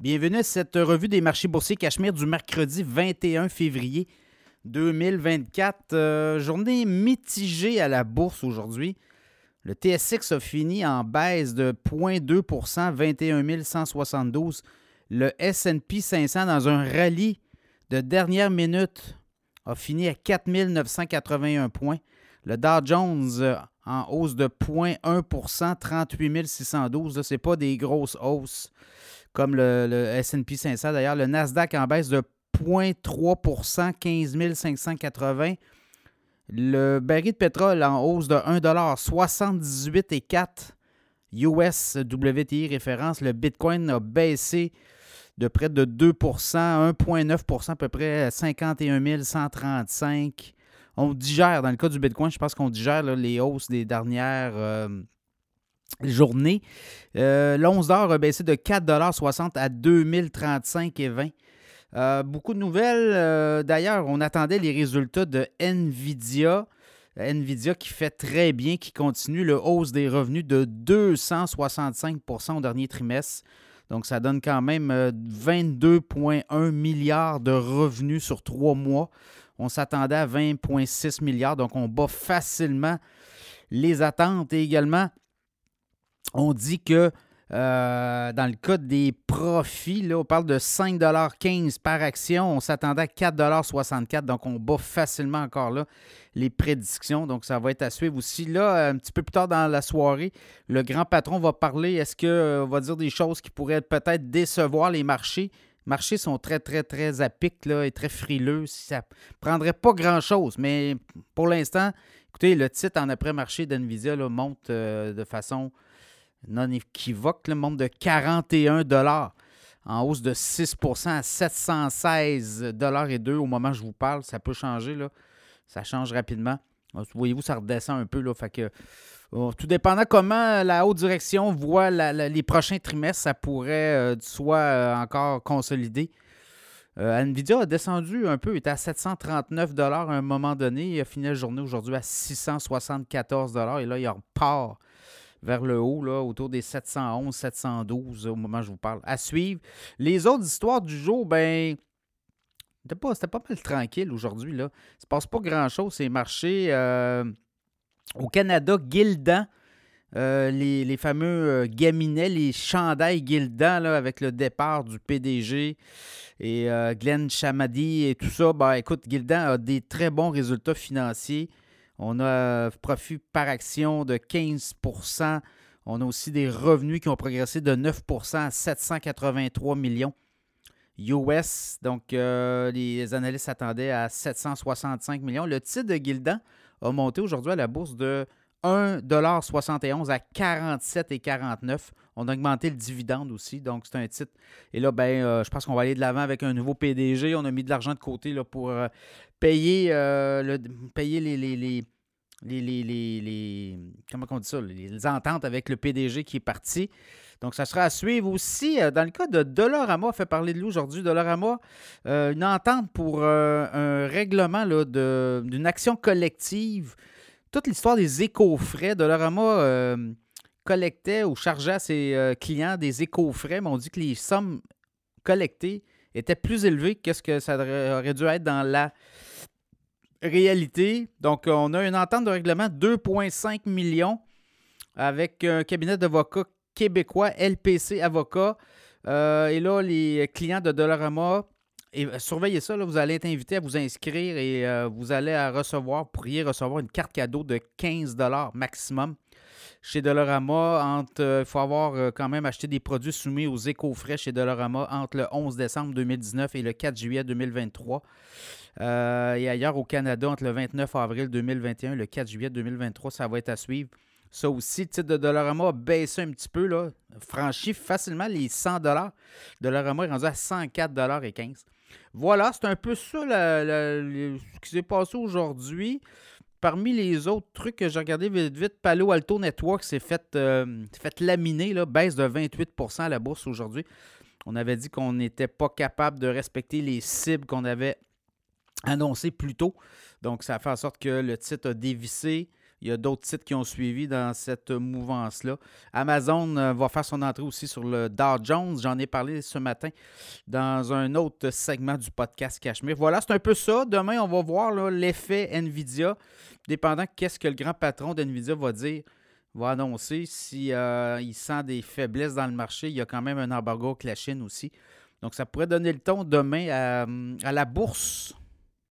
Bienvenue à cette revue des marchés boursiers Cachemire du mercredi 21 février 2024. Euh, journée mitigée à la bourse aujourd'hui. Le TSX a fini en baisse de 0,2% 21 172. Le SP 500 dans un rallye de dernière minute a fini à 4 981 points. Le Dow Jones euh, en hausse de 0,1% 38 612. Ce n'est pas des grosses hausses comme le, SP 500. D'ailleurs, le Nasdaq en baisse de 0,3% 15 580. Le baril de pétrole en hausse de 1,78,4 US WTI référence. Le Bitcoin a baissé de près de 2% 1,9% à peu près à 51 135. On digère, dans le cas du Bitcoin, je pense qu'on digère les hausses des dernières euh, journée. Euh, L'11 a baissé de 4,60 à 2035,20 euh, beaucoup de nouvelles. Euh, d'ailleurs, on attendait les résultats de Nvidia. Nvidia qui fait très bien, qui continue le hausse des revenus de 265% au dernier trimestre. Donc, ça donne quand même 22,1 milliards de revenus sur trois mois. On s'attendait à 20,6 milliards. Donc, on bat facilement les attentes. Et également, on dit que euh, dans le cas des profits, là, on parle de 5,15 par action. On s'attendait à 4,64 Donc, on bat facilement encore là les prédictions. Donc, ça va être à suivre aussi. Là, un petit peu plus tard dans la soirée, le grand patron va parler. Est-ce qu'il euh, va dire des choses qui pourraient peut-être décevoir les marchés? Les marchés sont très, très, très à pic et très frileux. Ça prendrait pas grand-chose. Mais pour l'instant, écoutez, le titre en après-marché d'NVIDIA monte euh, de façon non équivoque, le monde de 41 en hausse de 6% à 716 et 2 au moment où je vous parle. Ça peut changer, là. ça change rapidement. Voyez-vous, ça redescend un peu. Là, fait que, oh, tout dépendant comment la haute direction voit les prochains trimestres, ça pourrait euh, soit euh, encore consolider. Euh, Nvidia a descendu un peu, il était à 739 à un moment donné. Il a fini la journée aujourd'hui à 674 et là, il repart vers le haut, là, autour des 711, 712 au moment où je vous parle. À suivre. Les autres histoires du jour, ben. C'était pas, pas mal tranquille aujourd'hui. Il ne se passe pas grand-chose. C'est marché euh, au Canada, Gildan. Euh, les, fameux euh, gaminets, les chandails Gildan là, avec le départ du PDG et Glenn Chamadi et tout ça. Ben, écoute, Gildan a des très bons résultats financiers. On a euh, profit par action de 15% On a aussi des revenus qui ont progressé de 9% à 783 millions US. Donc, euh, les analystes s'attendaient à 765 millions. Le titre de Gildan a monté aujourd'hui à la bourse de 1,71 à 47,49 On a augmenté le dividende aussi, donc c'est un titre. Et là, ben, euh, je pense qu'on va aller de l'avant avec un nouveau PDG. On a mis de l'argent de côté là, pour payer, euh, le, payer les, les, les, les, comment on dit ça, les ententes avec le PDG qui est parti. Donc, ça sera à suivre aussi. Euh, dans le cas de Dollarama, fait parler de lui aujourd'hui. Dollarama, euh, une entente pour un règlement d'une action collective. Toute l'histoire des éco-frais. Dollarama collectait ou chargeait à ses clients des éco-frais, mais on dit que les sommes collectées était plus élevé que ce que ça aurait dû être dans la réalité. Donc, on a une entente de règlement 2,5 millions avec un cabinet d'avocats québécois, LPC Avocats. Euh, et là, les clients de Dollarama, et surveillez ça, là, vous allez être invité à vous inscrire et euh, vous allez recevoir, pourriez recevoir une carte cadeau de 15 maximum chez Dolorama, il euh, faut avoir euh, quand même acheté des produits soumis aux éco-frais chez Dolorama entre le 11 décembre 2019 et le 4 juillet 2023. Euh, et ailleurs au Canada, entre le 29 avril 2021 et le 4 juillet 2023, ça va être à suivre. Ça aussi, le titre de Dolorama a baissé un petit peu, là, franchi facilement les 100 Dolorama est rendu à 104 et 15 Voilà, c'est un peu ça ce qui s'est passé aujourd'hui. Parmi les autres trucs que j'ai regardé vite, vite, Palo Alto Network s'est fait, euh, laminer, baisse de 28% à la bourse aujourd'hui. On avait dit qu'on n'était pas capable de respecter les cibles qu'on avait annoncées plus tôt. Donc, ça a fait en sorte que le titre a dévissé Il y a d'autres sites qui ont suivi dans cette mouvance-là. Amazon euh, va faire son entrée aussi sur le Dow Jones. J'en ai parlé ce matin dans un autre segment du podcast Cachemire. Voilà, c'est un peu ça. Demain, on va voir l'effet NVIDIA, dépendant qu'est-ce que le grand patron d'NVIDIA va dire va annoncer si euh, sent des faiblesses dans le marché. Il y a quand même un embargo avec la Chine aussi. Donc, ça pourrait donner le ton demain à la bourse